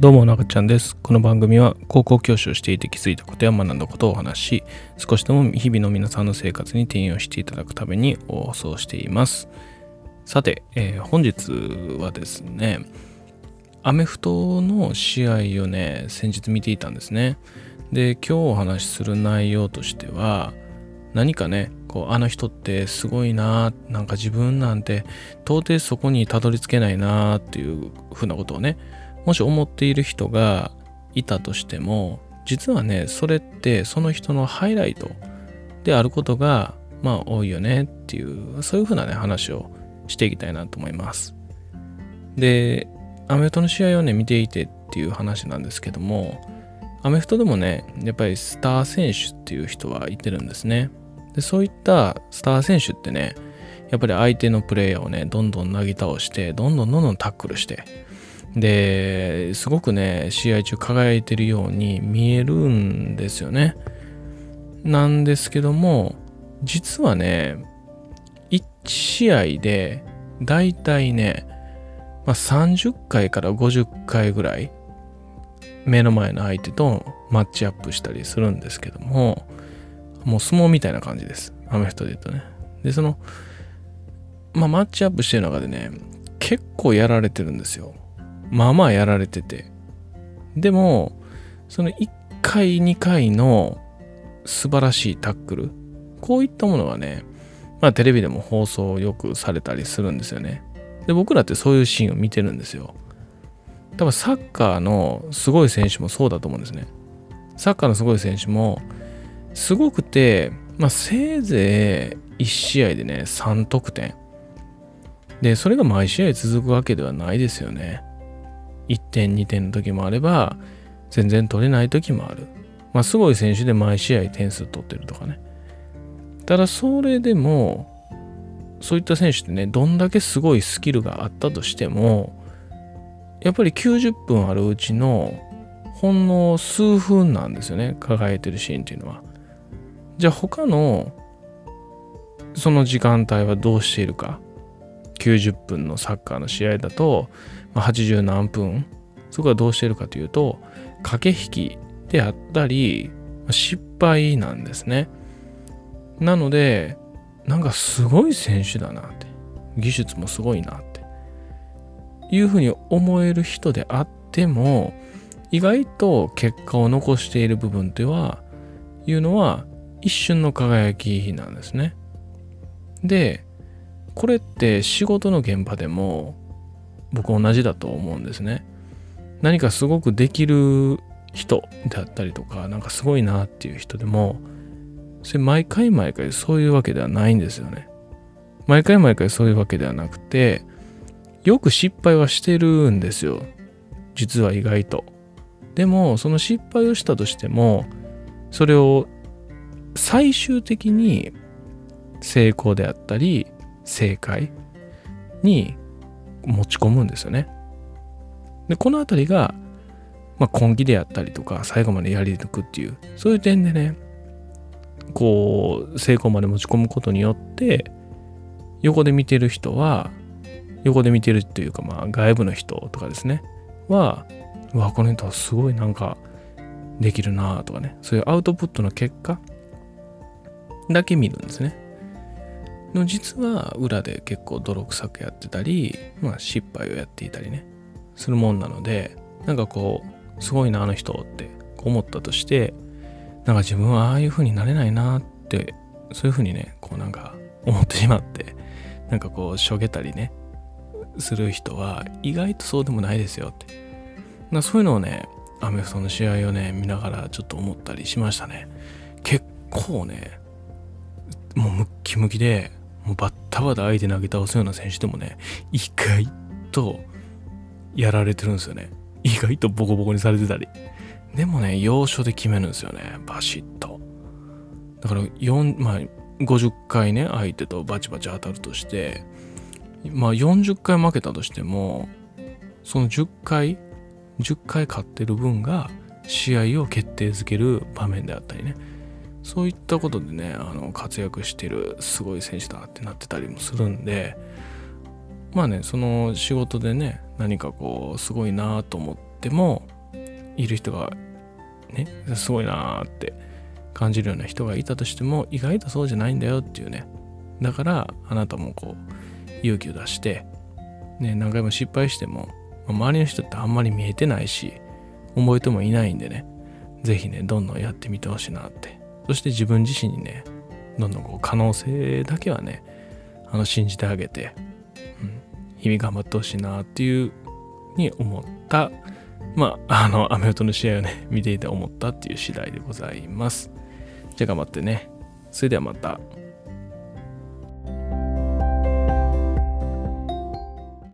どうも中ちゃんです。この番組は高校教師をしていて気づいたことや学んだことをお話し少しでも日々の皆さんの生活に転用していただくために放送しています。さて、えー、本日はですねアメフトの試合をね先日見ていたんですね。で今日お話しする内容としては何かねこうあの人ってすごいななんか自分なんて到底そこにたどり着けないなっていうふうなことをねもし思っている人がいたとしても実はねそれってその人のハイライトであることがまあ多いよねっていうそういうふうなね話をしていきたいなと思います。でアメフトの試合をね見ていてっていう話なんですけどもアメフトでもねやっぱりスター選手っていう人はいてるんですね。でそういったスター選手ってねやっぱり相手のプレイヤーをねどんどんなぎ倒してどんどんどんどんタックルしてですごくね試合中輝いてるように見えるんですよね。なんですけども実はね1試合でだいたいね、まあ、30回から50回ぐらい目の前の相手とマッチアップしたりするんですけどももう相撲みたいな感じです。アメフトで言うとね。でそのまあマッチアップしてる中でね結構やられてるんですよ。まあまあやられてて。でも、その1回、2回の素晴らしいタックル、こういったものはね、まあテレビでも放送よくされたりするんですよね。で、僕らってそういうシーンを見てるんですよ。多分サッカーのすごい選手もそうだと思うんですね。サッカーのすごい選手も、すごくて、まあせいぜい1試合でね、3得点。で、それが毎試合続くわけではないですよね。1点2点の時もあれば全然取れない時もある。まあすごい選手で毎試合点数取ってるとかね。ただそれでもそういった選手ってねどんだけすごいスキルがあったとしてもやっぱり90分あるうちのほんの数分なんですよね輝いてるシーンっていうのは。じゃあ他のその時間帯はどうしているか90分のサッカーの試合だとま80何分。そこはどうしてるかというと駆け引きであったり失敗なんですね。なのでなんかすごい選手だなって。技術もすごいなって。いうふうに思える人であっても意外と結果を残している部分とはいうのは一瞬の輝きなんですね。でこれって仕事の現場でも僕同じだと思うんですね。何かすごくできる人であったりとか、なんかすごいなっていう人でも、それ毎回毎回そういうわけではないんですよね。毎回毎回そういうわけではなくて、よく失敗はしてるんですよ。実は意外と。でも、その失敗をしたとしても、それを最終的に成功であったり、正解に持ち込むんですよね。で、この辺りが、まあ、根気であったりとか、最後までやり抜くっていう、そういう点でね、こう、成功まで持ち込むことによって、横で見てる人は、横で見てるっていうか、まあ、外部の人とかですね、は、うわ、この人はすごいなんか、できるなとかね、そういうアウトプットの結果だけ見るんですね。の実は裏で結構泥臭くやってたり、まあ失敗をやっていたりね、するもんなので、なんかこう、すごいな、あの人って思ったとして、なんか自分はああいう風になれないなって、そういう風にね、こうなんか思ってしまって、なんかこう、しょげたりね、する人は意外とそうでもないですよって。なそういうのをね、アメフトの試合をね、見ながらちょっと思ったりしましたね。結構ね、もうムッキムキで、もうバッタバタ相手投げ倒すような選手でもね、意外とやられてるんですよね。意外とボコボコにされてたり。でもね、要所で決めるんですよね。バシッと。だから4、まあ、50回ね、相手とバチバチ当たるとして、まあ40回負けたとしても、その10回、10回勝ってる分が試合を決定づける場面であったりね。そういったことでねあの活躍してるすごい選手だってなってたりもするんでまあねその仕事でね何かこうすごいなと思ってもいる人がねすごいなって感じるような人がいたとしても意外とそうじゃないんだよっていうね。だからあなたもこう勇気を出してね何回も失敗してもま周りの人ってあんまり見えてないし覚えてもいないんでね是非ねどんどんやってみてほしいなってそして自分自身にねどんどんこう可能性だけはねあの信じてあげて、うん、日々頑張ってほしいなっていうに思ったまああのアメフトの試合をね見ていて思ったっていう次第でございますじゃあ頑張ってねそれではまた。